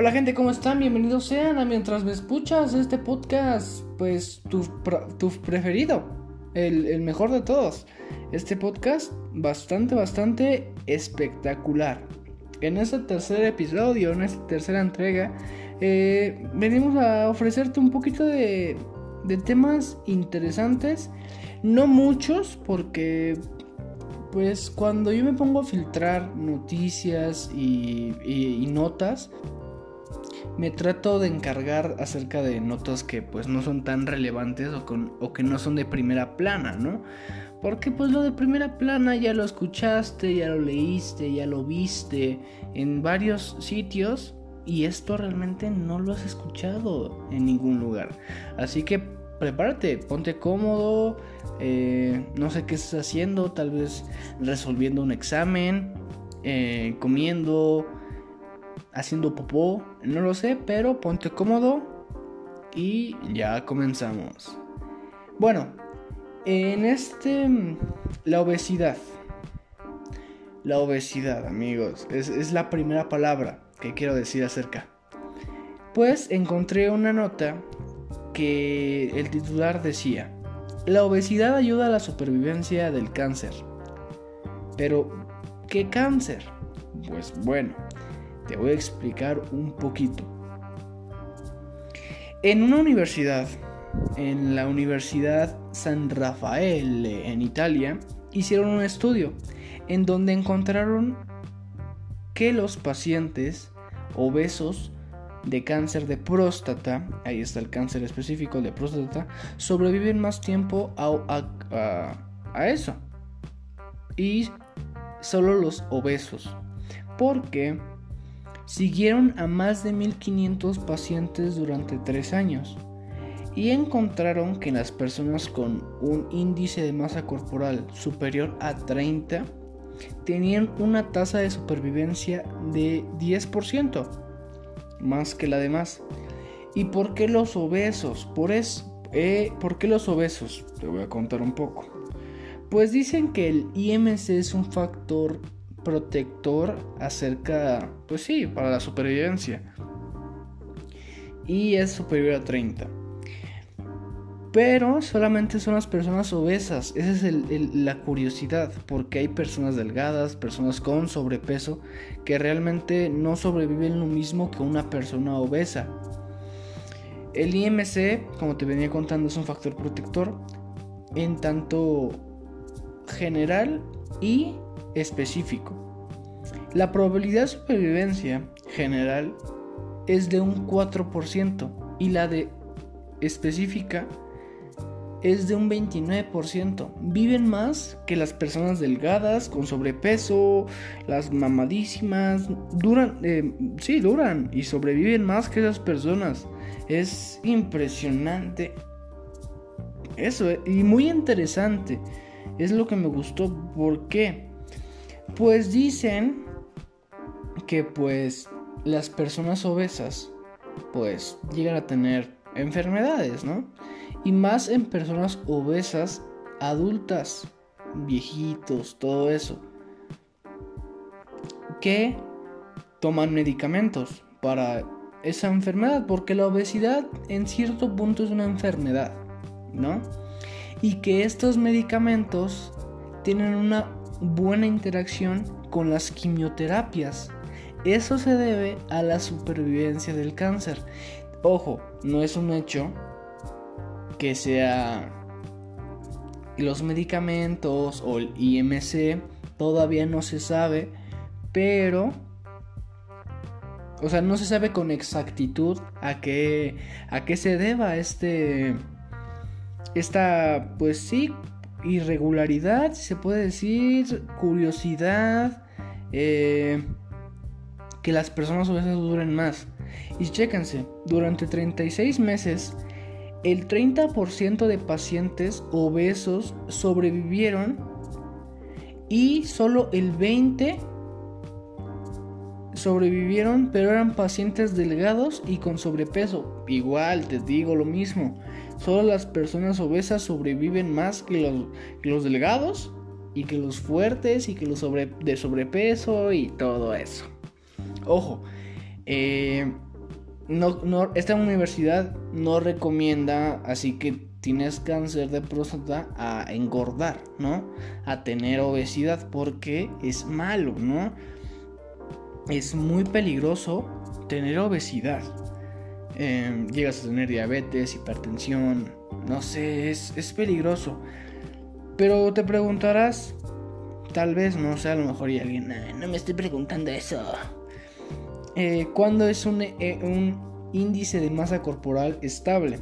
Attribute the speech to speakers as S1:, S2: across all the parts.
S1: Hola gente, ¿cómo están? Bienvenidos sean a Mientras me escuchas este podcast, pues tu, tu preferido, el, el, mejor de todos. Este podcast bastante, bastante espectacular. En este tercer episodio, en esta tercera entrega, eh, venimos a ofrecerte un poquito de, de temas interesantes. No muchos, porque pues cuando yo me pongo a filtrar noticias y, notas, me trato de encargar acerca de notas que pues no son tan relevantes o, con, o, que no son de primera plana, ¿no? Porque pues lo de primera plana ya lo escuchaste, ya lo leíste, ya lo viste en varios sitios y esto realmente no lo has escuchado en ningún lugar. Así que prepárate, ponte cómodo, eh, no sé qué estás haciendo, tal vez resolviendo un examen, eh, comiendo, haciendo popó, no lo sé, pero ponte cómodo y ya comenzamos. Bueno, en este, la obesidad. La obesidad, amigos, es, es la primera palabra que quiero decir acerca. Pues encontré una nota que el titular decía, la obesidad ayuda a la supervivencia del cáncer. Pero, ¿qué cáncer? Pues bueno, te voy a explicar un poquito. En una universidad, en la Universidad San Rafael en Italia, hicieron un estudio en donde encontraron que los pacientes obesos de cáncer de próstata, ahí está el cáncer específico de próstata, sobreviven más tiempo a, a, a eso. Y solo los obesos. Porque siguieron a más de 1500 pacientes durante 3 años y encontraron que las personas con un índice de masa corporal superior a 30 tenían una tasa de supervivencia de 10% más que la demás. ¿Y por qué los obesos? Por, es, eh, ¿Por qué los obesos? Te voy a contar un poco. Pues dicen que el IMC es un factor protector acerca, pues sí, para la supervivencia. Y es superior a 30. Pero solamente son las personas obesas. Esa es la curiosidad. Porque hay personas delgadas, personas con sobrepeso, que realmente no sobreviven lo mismo que una persona obesa. El IMC, como te venía contando, es un factor protector en tanto general y específico. La probabilidad de supervivencia general es de un 4% y la de específica es de un 29%. Viven más que las personas delgadas, con sobrepeso, las mamadísimas. Duran, eh, sí, duran y sobreviven más que esas personas. Es impresionante. Eso, eh, y muy interesante. Es lo que me gustó. ¿Por qué? Pues dicen que pues las personas obesas pues llegan a tener enfermedades, ¿no? Y más en personas obesas adultas, viejitos, todo eso, que toman medicamentos para esa enfermedad, porque la obesidad en cierto punto es una enfermedad, ¿no? Y que estos medicamentos tienen una buena interacción con las quimioterapias. Eso se debe a la supervivencia del cáncer. Ojo, no es un hecho que sea los medicamentos o el IMC, todavía no se sabe, pero o sea, no se sabe con exactitud a qué a qué se deba este esta pues sí irregularidad, se puede decir, curiosidad, eh, que las personas obesas duren más. Y chéquense, durante 36 meses, el 30% de pacientes obesos sobrevivieron y solo el 20% sobrevivieron, pero eran pacientes delgados y con sobrepeso. Igual, te digo lo mismo. Solo las personas obesas sobreviven más que los, los delgados y que los fuertes y que los sobre, de sobrepeso y todo eso. Ojo, eh, esta universidad no recomienda, así que tienes cáncer de próstata, a engordar, ¿no? A tener obesidad, porque es malo, ¿no? Es muy peligroso tener obesidad. Em, llegas a tener diabetes, hipertensión, no sé, es, es peligroso. Pero te preguntarás, tal vez, no sé, a lo mejor hay alguien, no me estoy preguntando eso. Eh, ¿Cuándo es un, eh, un índice de masa corporal estable?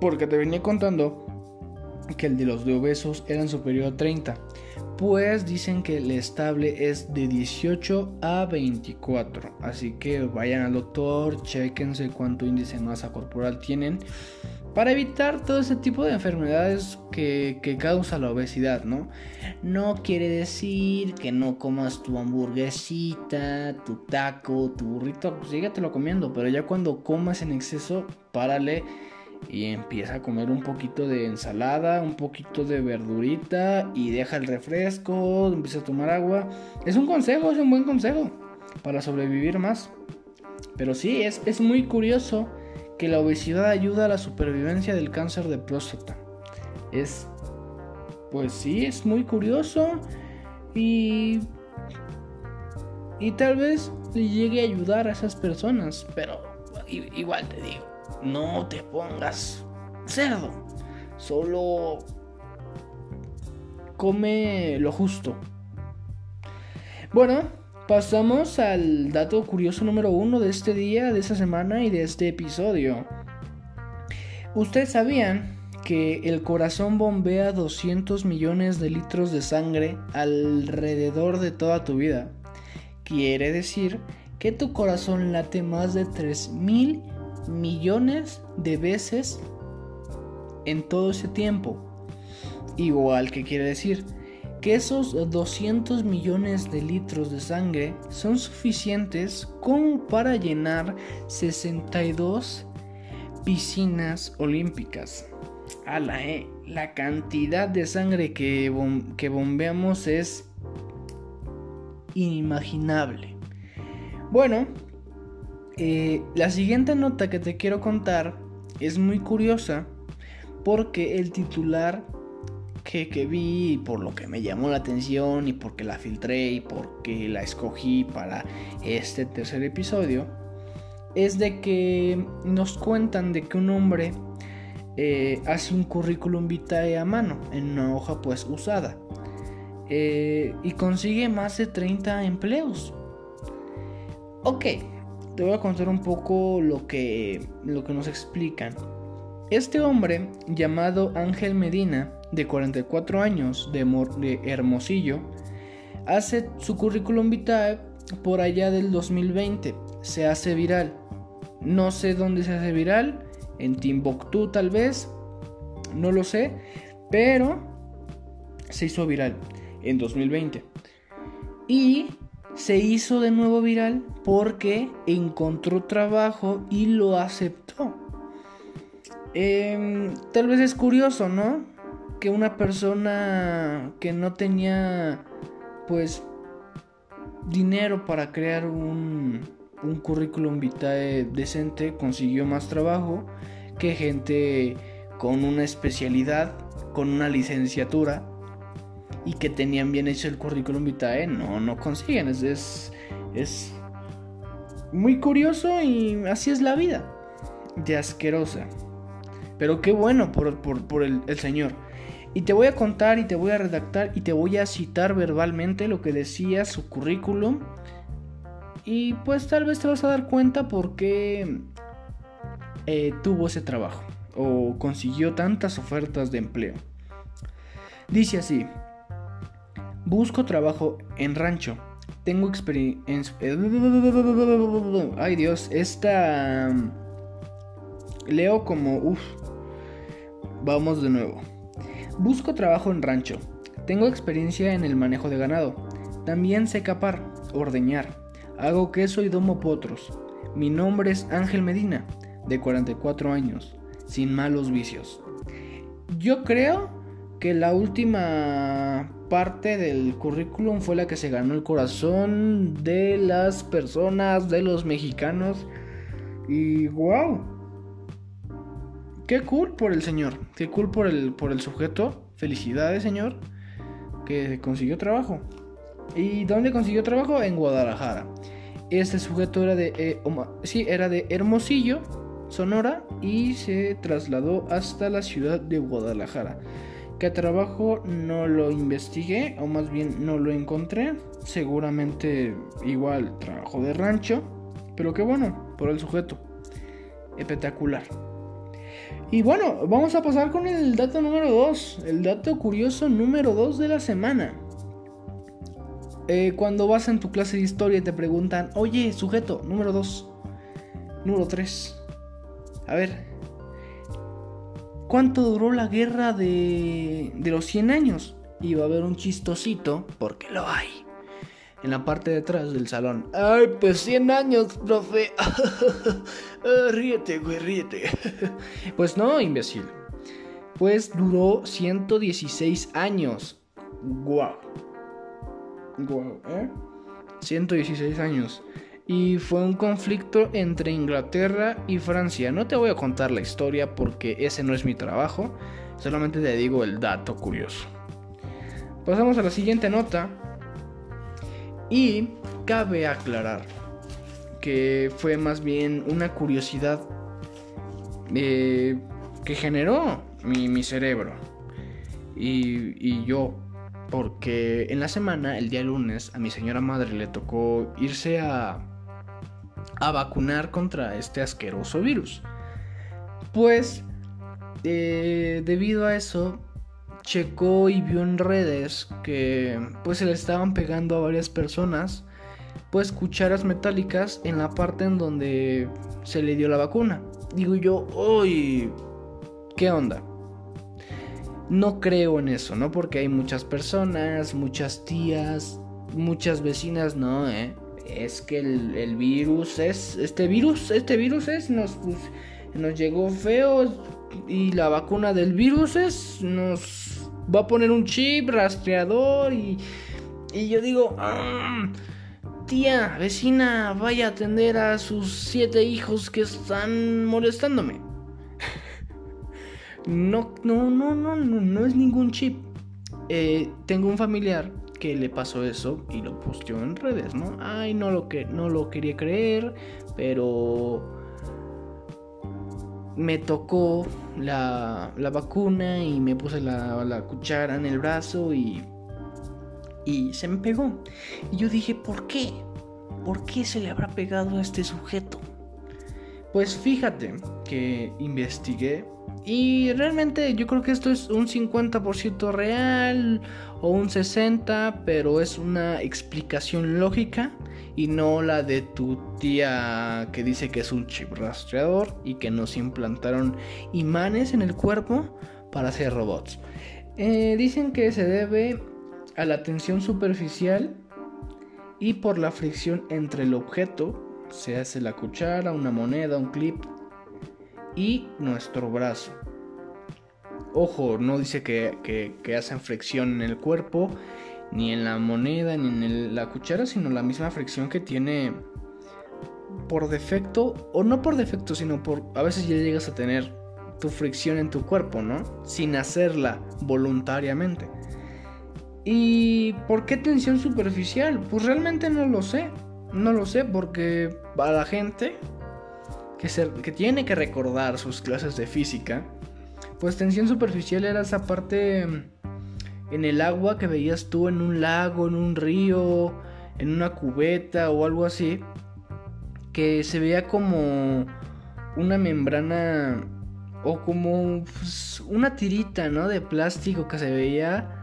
S1: Porque te venía contando que el de los de obesos eran superior a 30 pues dicen que el estable es de 18 a 24. Así que vayan al doctor, chequense cuánto índice de masa corporal tienen para evitar todo ese tipo de enfermedades que, que, causa la obesidad, ¿no? No quiere decir que no comas tu hamburguesita, tu taco, tu burrito, pues sígatelo comiendo, pero ya cuando comas en exceso, párale y empieza a comer un poquito de ensalada, un poquito de verdurita y deja el refresco, empieza a tomar agua. Es un consejo, es un buen consejo para sobrevivir más. Pero sí, es, es muy curioso que la obesidad ayuda a la supervivencia del cáncer de próstata. Es, pues sí, es muy curioso y... Y tal vez le llegue a ayudar a esas personas, pero igual te digo no te pongas cerdo. Solo come lo justo. Bueno, pasamos al dato curioso número uno de este día, de esta semana y de este episodio. ¿Ustedes sabían que el corazón bombea 200 millones de litros de sangre alrededor de toda tu vida? Quiere decir que tu corazón late más de 3000 millones de veces en todo ese tiempo. Igual que quiere decir que esos 200 millones de litros de sangre son suficientes como para llenar 62 piscinas olímpicas. la, eh, la cantidad de sangre que, que bombeamos es inimaginable. Bueno, eh, la siguiente nota que te quiero contar es muy curiosa porque el titular que, que, vi, por lo que me llamó la atención y porque la filtré y porque la escogí para este tercer episodio, es de que nos cuentan de que un hombre eh, hace un currículum vitae a mano en una hoja pues usada eh, y consigue más de 30 empleos. Ok, te voy a contar un poco lo que, lo que nos explican. Este hombre, llamado Ángel Medina, de 44 años, de, de Hermosillo, hace su currículum vitae por allá del 2020. Se hace viral. No sé dónde se hace viral, en Timbuktu tal vez, no lo sé, pero se hizo viral en 2020. Y se hizo de nuevo viral porque encontró trabajo y lo aceptó. Em, tal vez es curioso, ¿no? Que una persona que no tenía, pues, dinero para crear un, un currículum vitae decente consiguió más trabajo que gente con una especialidad, con una licenciatura y que tenían bien hecho el currículum vitae no, no consiguen. Es, es, muy curioso y así es la vida. De asquerosa. Pero qué bueno por, el, el Señor. Y te voy a contar y te voy a redactar y te voy a citar verbalmente lo que decía su currículum. Y pues tal vez te vas a dar cuenta por qué eh, tuvo ese trabajo o consiguió tantas ofertas de empleo. Dice así, Busco trabajo en rancho. Tengo experiencia... Ay Dios, esta... Leo como... Vamos de nuevo. Busco trabajo en rancho. Tengo experiencia en el manejo de ganado. También sé capar, ordeñar. Hago queso y domo potros. Mi nombre es Ángel Medina, de 44 años, sin malos vicios. Yo creo que la última parte del currículum fue la que se ganó el corazón de las personas, de los mexicanos. Y wow. Qué cool por el señor, qué cool por el, por el sujeto. Felicidades, señor, que consiguió trabajo. ¿Y dónde consiguió trabajo? En Guadalajara. Este sujeto era de, eh, sí, era de Hermosillo, Sonora, y se trasladó hasta la ciudad de Guadalajara. ¿Qué trabajo? No lo investigué, o más bien no lo encontré. Seguramente igual trabajo de rancho, pero qué bueno, por el sujeto. Espectacular. Y bueno, vamos a pasar con el dato número 2, el dato curioso número 2 de la semana. Eh, cuando vas en tu clase de historia y te preguntan, oye, sujeto, número 2, número 3. A ver, ¿cuánto duró la guerra de, de los 100 años? Y va a haber un chistosito, porque lo hay, en la parte de atrás del salón. Ay, pues 100 años, profe. Ah, ríete, güey, ríete. pues no, imbécil. Pues duró 116 años. Guau. 116 ¿eh? años. Y fue un conflicto entre Inglaterra y Francia. No te voy a contar la historia porque ese no es mi trabajo. Solamente te digo el dato curioso. Pasamos a la siguiente nota. Y cabe aclarar que fue más bien una curiosidad eh, que generó mi, cerebro. Y, y yo porque en la semana, el día lunes, a mi señora madre le tocó irse a, a vacunar contra este asqueroso virus. Pues, eh, debido a eso, checó y vio en redes que pues se le estaban pegando a varias personas pues cucharas metálicas en la parte en donde se le dio la vacuna. Digo yo, uy, ¿qué onda? No creo en eso, ¿no? Porque hay muchas personas, muchas tías, muchas vecinas, no, ¿eh? Es que el, virus es, este virus, este virus es, nos, nos llegó feo y la vacuna del virus es, nos va a poner un chip rastreador y, y yo digo, ah, tía, vecina, vaya a atender a sus siete hijos que están molestándome. No, no, no, no, no, no es ningún chip. Eh, tengo un familiar que le pasó eso y lo posteó en redes, ¿no? Ay, no lo, que, no lo quería creer, pero me tocó la, la vacuna y me puse la, la, cuchara en el brazo y, y se me pegó. Y yo dije, ¿por qué? ¿Por qué se le habrá pegado a este sujeto? Pues fíjate que investigué y realmente yo creo que esto es un 50% real o un 60%, pero es una explicación lógica y no la de tu tía que dice que es un chip rastreador y que nos implantaron imanes en el cuerpo para hacer robots. Eh, dicen que se debe a la tensión superficial y por la fricción entre el objeto, se hace la cuchara, una moneda, un clip, y nuestro brazo. Ojo, no dice que, hacen fricción en el cuerpo, ni en la moneda, ni en la cuchara, sino la misma fricción que tiene por defecto, o no por defecto, sino por a veces ya llegas a tener tu fricción en tu cuerpo, ¿no? Sin hacerla voluntariamente. ¿Y por qué tensión superficial? Pues realmente no lo sé. No lo sé porque para la gente que, tiene que recordar sus clases de física, pues tensión superficial era esa parte mm, en el agua que veías tú en un lago, en un río, en una cubeta o algo así, que se veía como una membrana o como pues, una tirita, ¿no? De plástico que se veía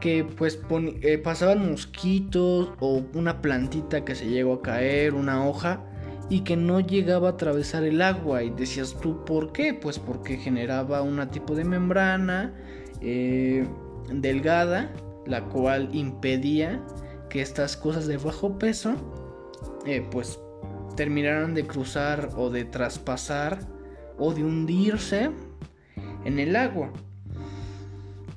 S1: que pues eh, pasaban mosquitos o una plantita que se llegó a caer, una hoja y que no llegaba a atravesar el agua. Y decías tú, ¿por qué? Pues porque generaba un tipo de membrana eh, delgada, la cual impedía que estas cosas de bajo peso, eh, pues terminaran de cruzar o de traspasar o de hundirse en el agua.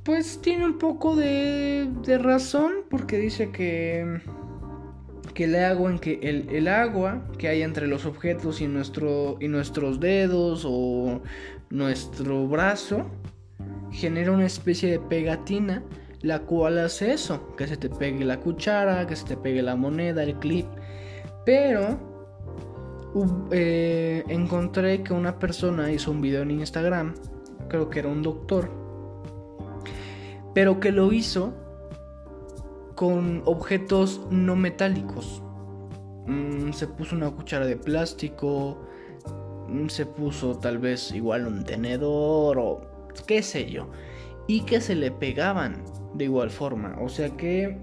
S1: Pues tiene un poco de, de razón porque dice que que el agua, en que el, agua que hay entre los objetos y, y nuestros dedos o nuestro brazo genera una especie de pegatina, la cual hace eso, que se te pegue la cuchara, que se te pegue la moneda, el clip. Pero eh, encontré que una persona hizo un video en Instagram, creo que era un doctor, pero que lo hizo con objetos no metálicos. Mm, se puso una cuchara de plástico, mm, se puso tal vez igual un tenedor o qué sé yo. Y que se le pegaban de igual forma. O sea que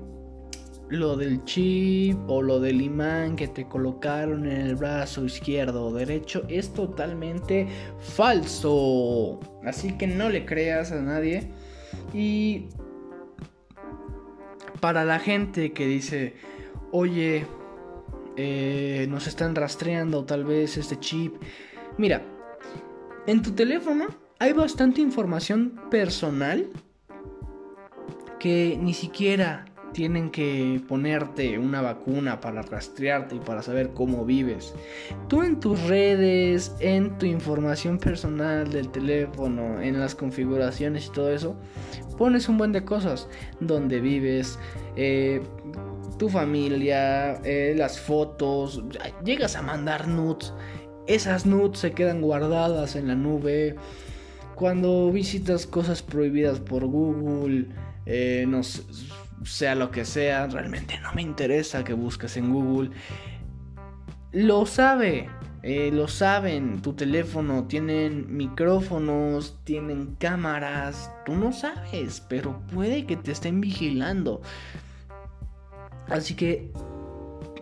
S1: lo del chip o lo del imán que te colocaron en el brazo izquierdo o derecho es totalmente falso. Así que no le creas a nadie. Y para la gente que dice, oye, eh, nos están rastreando tal vez este chip. Mira, en tu teléfono hay bastante información personal que ni siquiera tienen que ponerte una vacuna para rastrearte y para saber cómo vives. Tú en tus redes, en tu información personal del teléfono, en las configuraciones y todo eso, pones un buen de cosas. Donde vives, eh, tu familia, eh, las fotos, llegas a mandar nudes. Esas nudes se quedan guardadas en la nube. Cuando visitas cosas prohibidas por Google, eh, no sea lo que sea, realmente no me interesa que busques en Google. Lo sabe, eh, lo saben, tu teléfono tienen micrófonos, tienen cámaras, tú no sabes, pero puede que te estén vigilando. Así que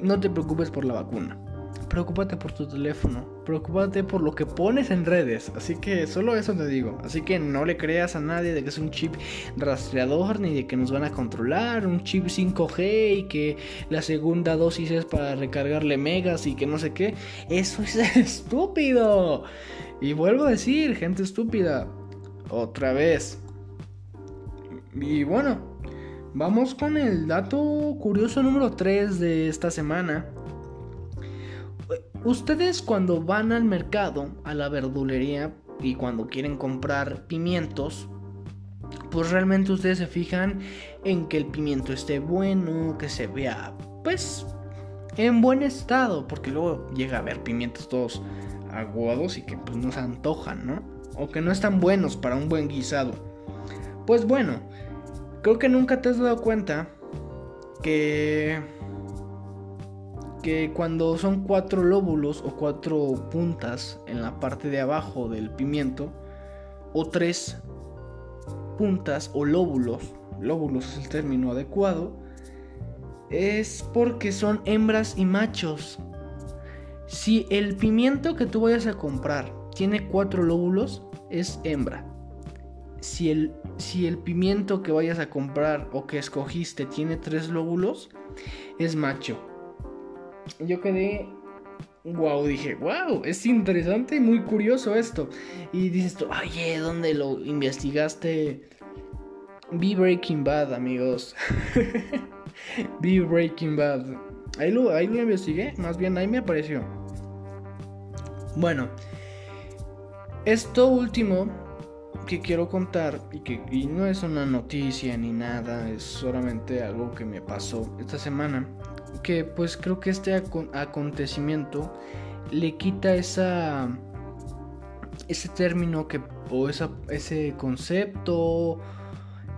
S1: no te preocupes por la vacuna preocúpate por tu teléfono, preocúpate por lo que pones en redes. Así que solo eso te digo. Así que no le creas a nadie de que es un chip rastreador ni de que nos van a controlar, un chip 5G y que la segunda dosis es para recargarle megas y que no sé qué. Eso es estúpido. Y vuelvo a decir, gente estúpida. Otra vez. Y bueno, vamos con el dato curioso número 3 de esta semana. Ustedes cuando van al mercado, a la verdulería y cuando quieren comprar pimientos, pues realmente ustedes se fijan en que el pimiento esté bueno, que se vea pues en buen estado, porque luego llega a haber pimientos todos aguados y que pues no se antojan, ¿no? O que no están buenos para un buen guisado. Pues bueno, creo que nunca te has dado cuenta que que cuando son cuatro lóbulos o cuatro puntas en la parte de abajo del pimiento, o tres puntas o lóbulos, lóbulos es el término adecuado, es porque son hembras y machos. Si el pimiento que tú vayas a comprar tiene cuatro lóbulos, es hembra. Si el, si el pimiento que vayas a comprar o que escogiste tiene tres lóbulos, es macho yo quedé wow, dije, wow, es interesante y muy curioso esto. Y dices tú, oye, ¿dónde lo investigaste? Be Breaking Bad, amigos. Be Breaking Bad. Ahí lo, ahí lo investigué, más bien ahí me apareció. Bueno, esto último que quiero contar y que no es una noticia ni nada, es solamente algo que me pasó esta semana que pues creo que este acontecimiento le quita esa ese término que o esa, ese concepto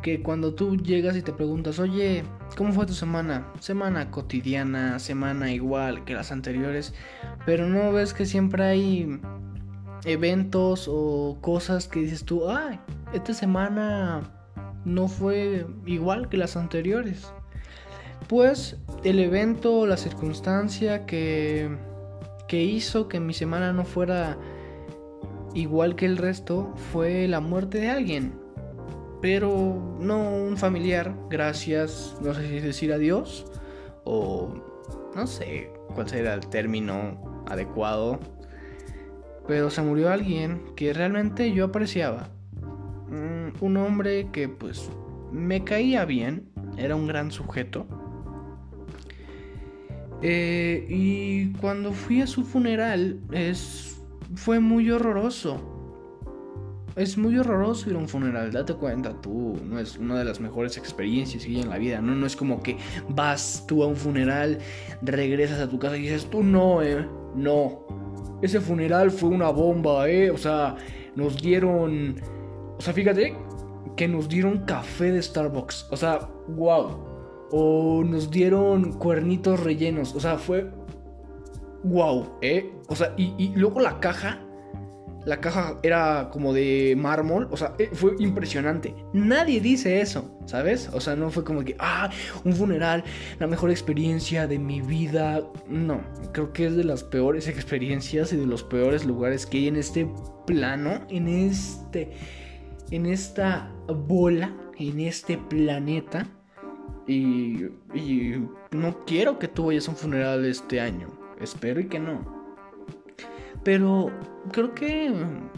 S1: que cuando tú llegas y te preguntas, "Oye, ¿cómo fue tu semana?" Semana cotidiana, semana igual que las anteriores, pero no ves que siempre hay eventos o cosas que dices tú, "Ay, esta semana no fue igual que las anteriores." Pues el evento, la circunstancia que, que hizo que mi semana no fuera igual que el resto fue la muerte de alguien. Pero no un familiar, gracias, no sé si decir adiós o no sé cuál será el término adecuado. Pero se murió alguien que realmente yo apreciaba. Mm, un hombre que pues me caía bien, era un gran sujeto. Eh, y cuando fui a su funeral es, fue muy horroroso. Es muy horroroso ir a un funeral, date cuenta, tú no es una de las mejores experiencias que hay en la vida, ¿no? No es como que vas tú a un funeral, regresas a tu casa y dices, tú no, eh, no. Ese funeral fue una bomba, eh. O sea, nos dieron... O sea, fíjate que nos dieron café de Starbucks. O sea, wow. O nos dieron cuernitos rellenos. O sea, fue... Wow, ¿eh? O sea, y, y luego la caja la caja era como de mármol, o sea, eh, fue impresionante. Nadie dice eso, ¿sabes? O sea, no fue como que, ah, un funeral, la mejor experiencia de mi vida. No, creo que es de las peores experiencias y de los peores lugares que hay en este plano, en este, en esta bola, en este planeta. Y, y no quiero que tú vayas a un funeral este año. Espero y que no. Pero creo que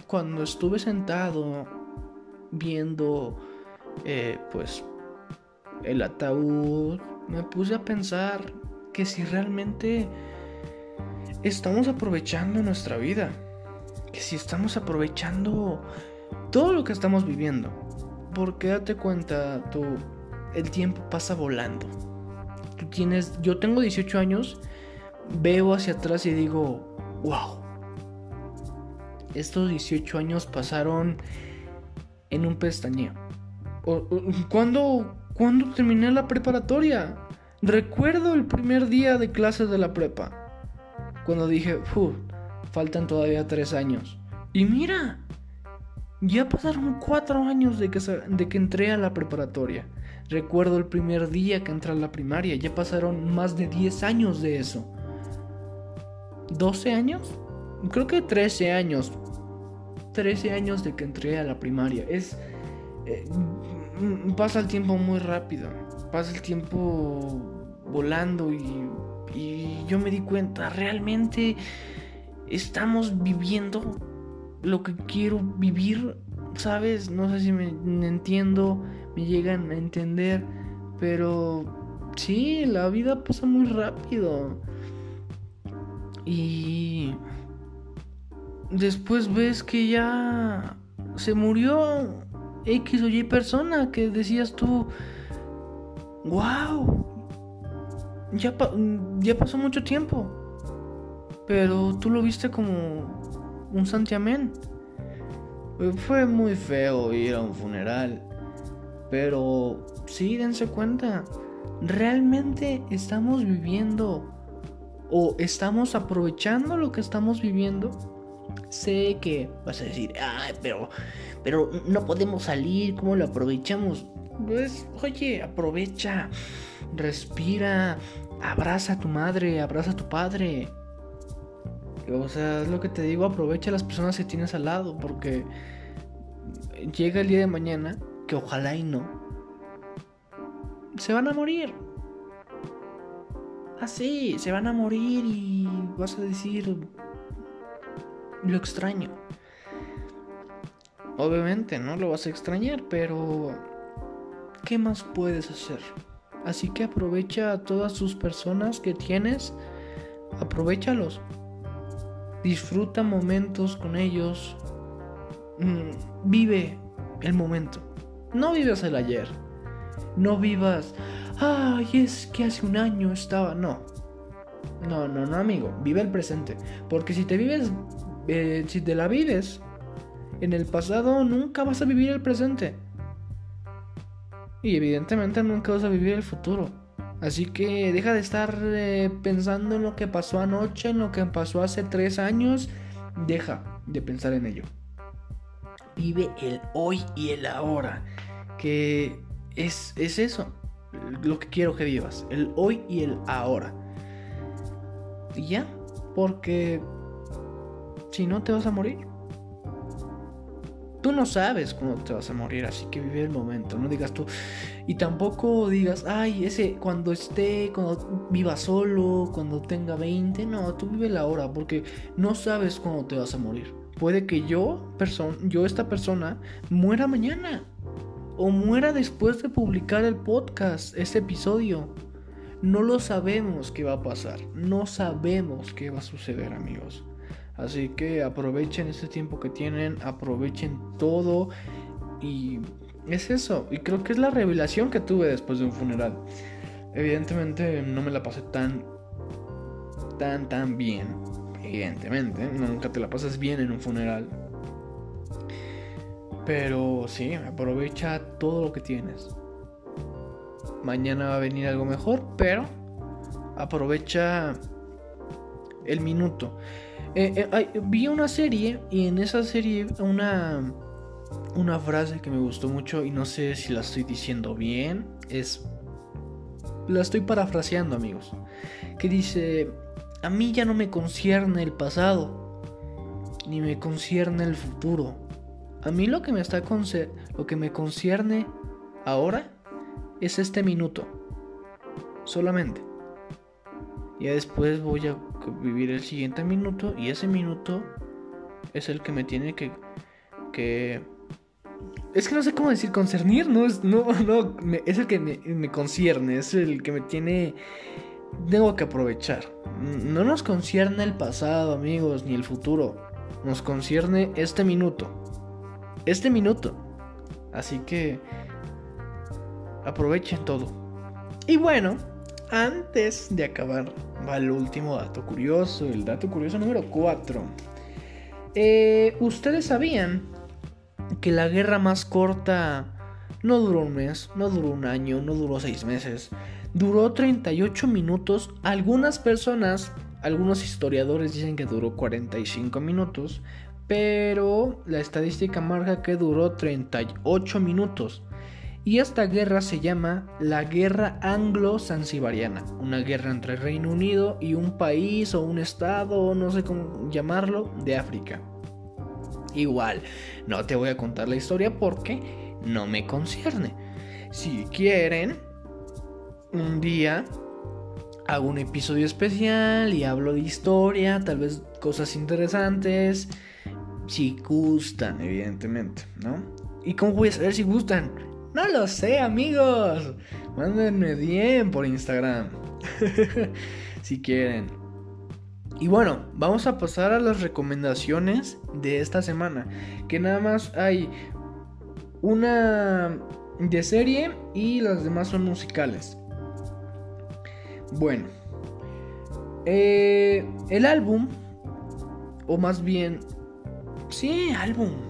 S1: cuando estuve sentado viendo eh, pues el ataúd, me puse a pensar que si realmente estamos aprovechando nuestra vida, que si estamos aprovechando todo lo que estamos viviendo, porque date cuenta, tú, el tiempo pasa volando. Tú tienes, yo tengo 18 años, veo hacia atrás y digo, wow, estos 18 años pasaron en un pestañeo. ¿Cuándo, ¿Cuándo terminé la preparatoria? Recuerdo el primer día de clases de la prepa. Cuando dije, faltan todavía tres años. Y mira, ya pasaron cuatro años de que, de que entré a la preparatoria. Recuerdo el primer día que entré a la primaria. Ya pasaron más de 10 años de eso. ¿12 años? creo que 13 años. 13 años de que entré a la primaria. Es... Eh, pasa el tiempo muy rápido. Pasa el tiempo volando y, y yo me di cuenta, realmente estamos viviendo lo que quiero vivir, ¿sabes? No sé si me, entiendo, me llegan a entender, pero sí, la vida pasa muy rápido. Y después ves que ya se murió X o Y persona que decías tú, wow, ya, ya pasó mucho tiempo, pero tú lo viste como un santiamén. Fue muy feo ir a un funeral, pero sí, dense cuenta, realmente estamos viviendo o estamos aprovechando lo que estamos viviendo Sé que vas a decir, ay, pero, pero no podemos salir, ¿cómo lo aprovechamos? Pues, oye, aprovecha, respira, abraza a tu madre, abraza a tu padre. O sea, es lo que te digo, aprovecha a las personas que tienes al lado, porque llega el día de mañana, que ojalá y no, se van a morir. Así, se van a morir y vas a decir, lo extraño. Obviamente no lo vas a extrañar, pero ¿qué más puedes hacer? Así que aprovecha a todas sus personas que tienes, aprovechalos. Disfruta momentos con ellos. Mm, vive el momento. No vivas el ayer. No vivas, ay, es que hace un año estaba. No. No, no, no, amigo. Vive el presente. Porque si te vives eh, si te la vives en el pasado, nunca vas a vivir el presente. Y evidentemente nunca vas a vivir el futuro. Así que deja de estar eh, pensando en lo que pasó anoche, en lo que pasó hace tres años. Deja de pensar en ello. Vive el hoy y el ahora. Que es, es eso. Lo que quiero que vivas. El hoy y el ahora. Y ya. Porque si no te vas a morir. Tú no sabes cuándo te vas a morir, así que vive el momento, no digas tú. Y tampoco digas, ay, ese, cuando esté, cuando viva solo, cuando tenga 20, no, tú vive la hora, porque no sabes cuándo te vas a morir. Puede que yo, yo esta persona, muera mañana. o muera después de publicar el podcast, este episodio. No lo sabemos qué va a pasar, no sabemos qué va a suceder amigos. Así que aprovechen este tiempo que tienen, aprovechen todo y es eso. Y creo que es la revelación que tuve después de un funeral. Evidentemente no me la pasé tan, tan, tan bien. Evidentemente, nunca te la pasas bien en un funeral. Pero sí, aprovecha todo lo que tienes. Mañana va a venir algo mejor, pero aprovecha el minuto. Eh, eh, vi una serie y en esa serie una una frase que me gustó mucho y no sé si la estoy diciendo bien. Es. La estoy parafraseando, amigos. Que dice: A mí ya no me concierne el pasado, ni me concierne el futuro. A mí lo que me está lo que me concierne ahora es este minuto. Solamente. Ya después voy a vivir el siguiente minuto y ese minuto es el que me tiene que que es que no sé cómo decir concernir, no es, no, no, es el que me, concierne, es el que me tiene... Tengo que aprovechar. No nos concierne el pasado, amigos, ni el futuro. Nos concierne este minuto. Este minuto. Así que... Aprovechen todo. Y bueno, antes de acabar, va el último dato curioso, el dato curioso número 4. Eh, Ustedes sabían que la guerra más corta no duró un mes, no duró un año, no duró seis meses, duró 38 minutos. Algunas personas, algunos historiadores dicen que duró 45 minutos, pero la estadística marca que duró 38 minutos. Y esta guerra se llama la Guerra Anglo-Zanzibariana, una guerra entre Reino Unido y un país o un estado, no sé cómo llamarlo, de África. Igual, no te voy a contar la historia porque no me concierne. Si quieren, un día hago un episodio especial y hablo de historia, tal vez cosas interesantes. Si gustan, evidentemente, ¿no? ¿Y cómo voy a saber si gustan? No lo sé, amigos. Mándenme bien por Instagram. si quieren. Y bueno, vamos a pasar a las recomendaciones de esta semana. Que nada más hay una de serie y las demás son musicales. Bueno, eh, el álbum, o más bien, sí, álbum.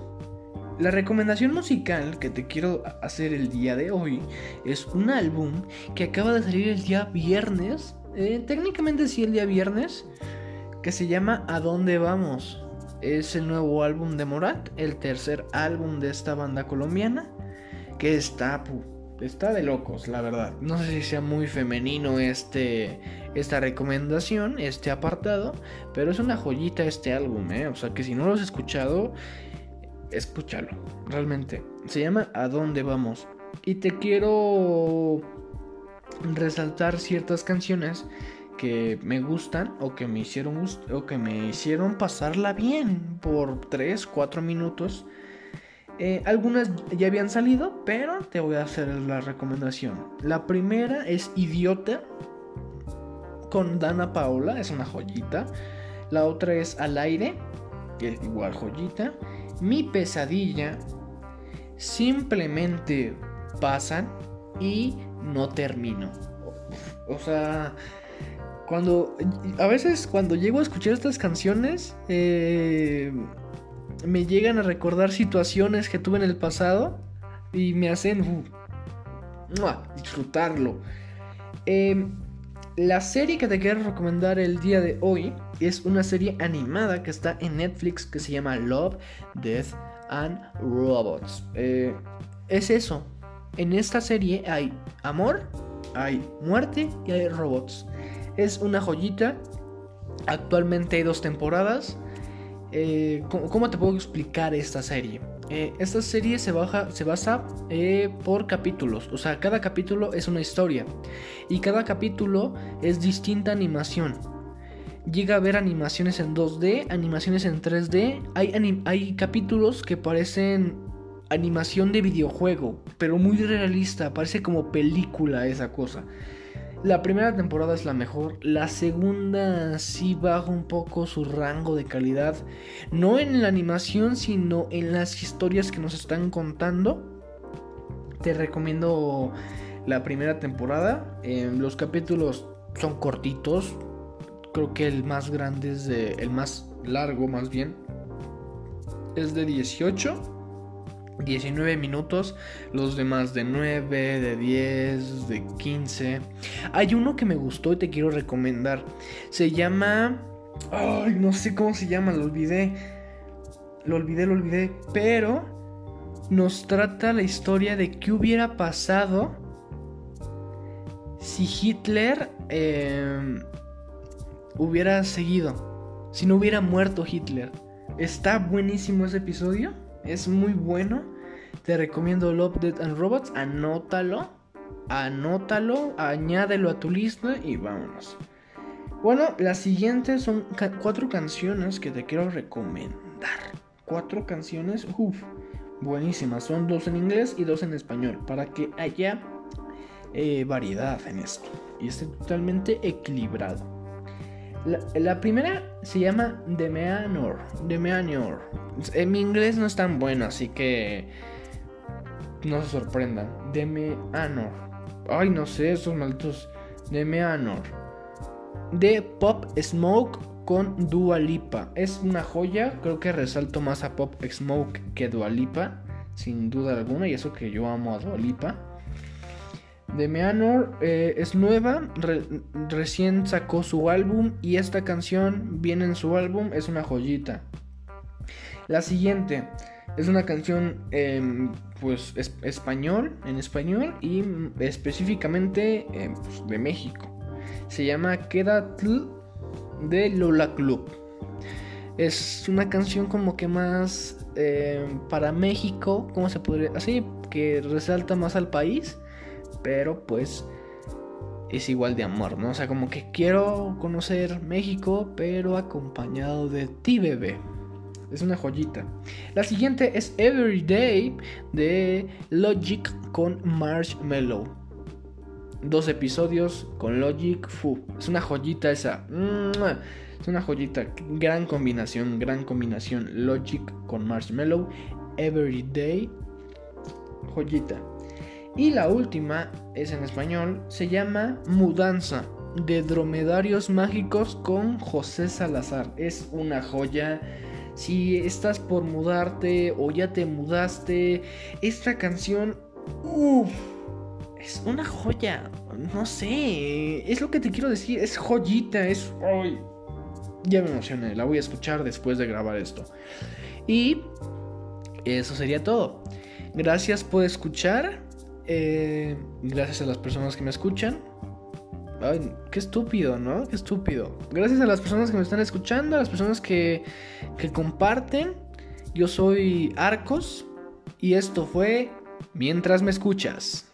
S1: La recomendación musical que te quiero hacer el día de hoy es un álbum que acaba de salir el día viernes. Eh, técnicamente sí, el día viernes que se llama ¿A dónde vamos? Es el nuevo álbum de Morat, el tercer álbum de esta banda colombiana, que está, está de locos, la verdad. No sé si sea muy femenino este, esta recomendación, este apartado, pero es una joyita este álbum, ¿eh? O sea que si no lo has escuchado, escúchalo, realmente. Se llama ¿A dónde vamos? Y te quiero resaltar ciertas canciones que me gustan o que me hicieron o que me hicieron pasarla bien por 3, 4 minutos. Eh, algunas ya habían salido, pero te voy a hacer la recomendación. La primera es Idiota con Dana Paola, es una joyita. La otra es Al aire, que es igual joyita. Mi pesadilla, simplemente pasan y no termino. O sea, cuando. A veces cuando llego a escuchar estas canciones. Eh, me llegan a recordar situaciones que tuve en el pasado. Y me hacen. disfrutarlo. Em, la serie que te quiero recomendar el día de hoy es una serie animada que está en Netflix que se llama Love, Death and Robots. Eh, es eso. En esta serie hay amor, hay muerte y hay robots. Es una joyita. Actualmente hay dos temporadas. Eh, ¿cómo, te puedo explicar esta serie? Eh, esta serie se, basa por capítulos, o sea, cada capítulo es una historia y cada capítulo es distinta animación. Llega a haber animaciones en 2D, animaciones en 3D, hay, capítulos que parecen animación de videojuego, pero muy realista, parece como película esa cosa. La primera temporada es la mejor, la segunda sí baja un poco su rango de calidad, no en la animación, sino en las historias que nos están contando. Te recomiendo la primera temporada, em, los capítulos son cortitos, creo que el más grande es de, el más largo más bien, es de 18 19 minutos, los demás de 9, de 10, de 15. Hay uno que me gustó y te quiero recomendar. Se llama... Ay, no sé cómo se llama, lo olvidé. Lo olvidé, lo olvidé. Pero nos trata la historia de qué hubiera pasado si Hitler em, hubiera seguido. Si no hubiera muerto Hitler. Está buenísimo ese episodio. Es muy bueno. Te recomiendo Love, Dead and Robots. Anótalo. Anótalo. Añádelo a tu lista y vámonos. Bueno, las siguientes son cuatro canciones que te quiero recomendar. Cuatro canciones, uff, buenísimas. Son dos en inglés y dos en español. Para que haya eh, variedad en esto. Y esté totalmente equilibrado. La, primera se llama The Meanor. The Meanor. En mi inglés no es tan bueno, así que no se sorprendan. The Meanor. Ay, no sé, esos malditos. The. De Pop Smoke con Dua Lipa. Es una joya, creo que resalto más a Pop Smoke que Dua Lipa, sin duda alguna, y eso que yo amo a Dua Lipa. De Meanor eh, es nueva, recién sacó su álbum y esta canción viene en su álbum, es una joyita. La siguiente es una canción em, pues español, en español y específicamente em, pues, de México. Se llama Quédate de Lola Club. Es una canción como que más em, para México, ¿cómo se podría? Así que resalta más al país pero pues es igual de amor, ¿no? O sea, como que quiero conocer México, pero acompañado de ti, bebé. Es una joyita. La siguiente es Everyday de Logic con Marshmallow. Dos episodios con Logic. Fu. Es una joyita esa. Es una joyita. Gran combinación, gran combinación. Logic con Marshmallow. Everyday. Joyita. Y la última es en español, se llama Mudanza de Dromedarios Mágicos con José Salazar. Es una joya. Si estás por mudarte o ya te mudaste, esta canción, uff, es una joya. No sé, es lo que te quiero decir, es joyita, es... Ay, ya me emocioné, la voy a escuchar después de grabar esto. Y eso sería todo. Gracias por escuchar. Eh, gracias a las personas que me escuchan. Ay, qué estúpido, ¿no? Qué estúpido. Gracias a las personas que me están escuchando, a las personas que, que comparten. Yo soy Arcos y esto fue Mientras me escuchas.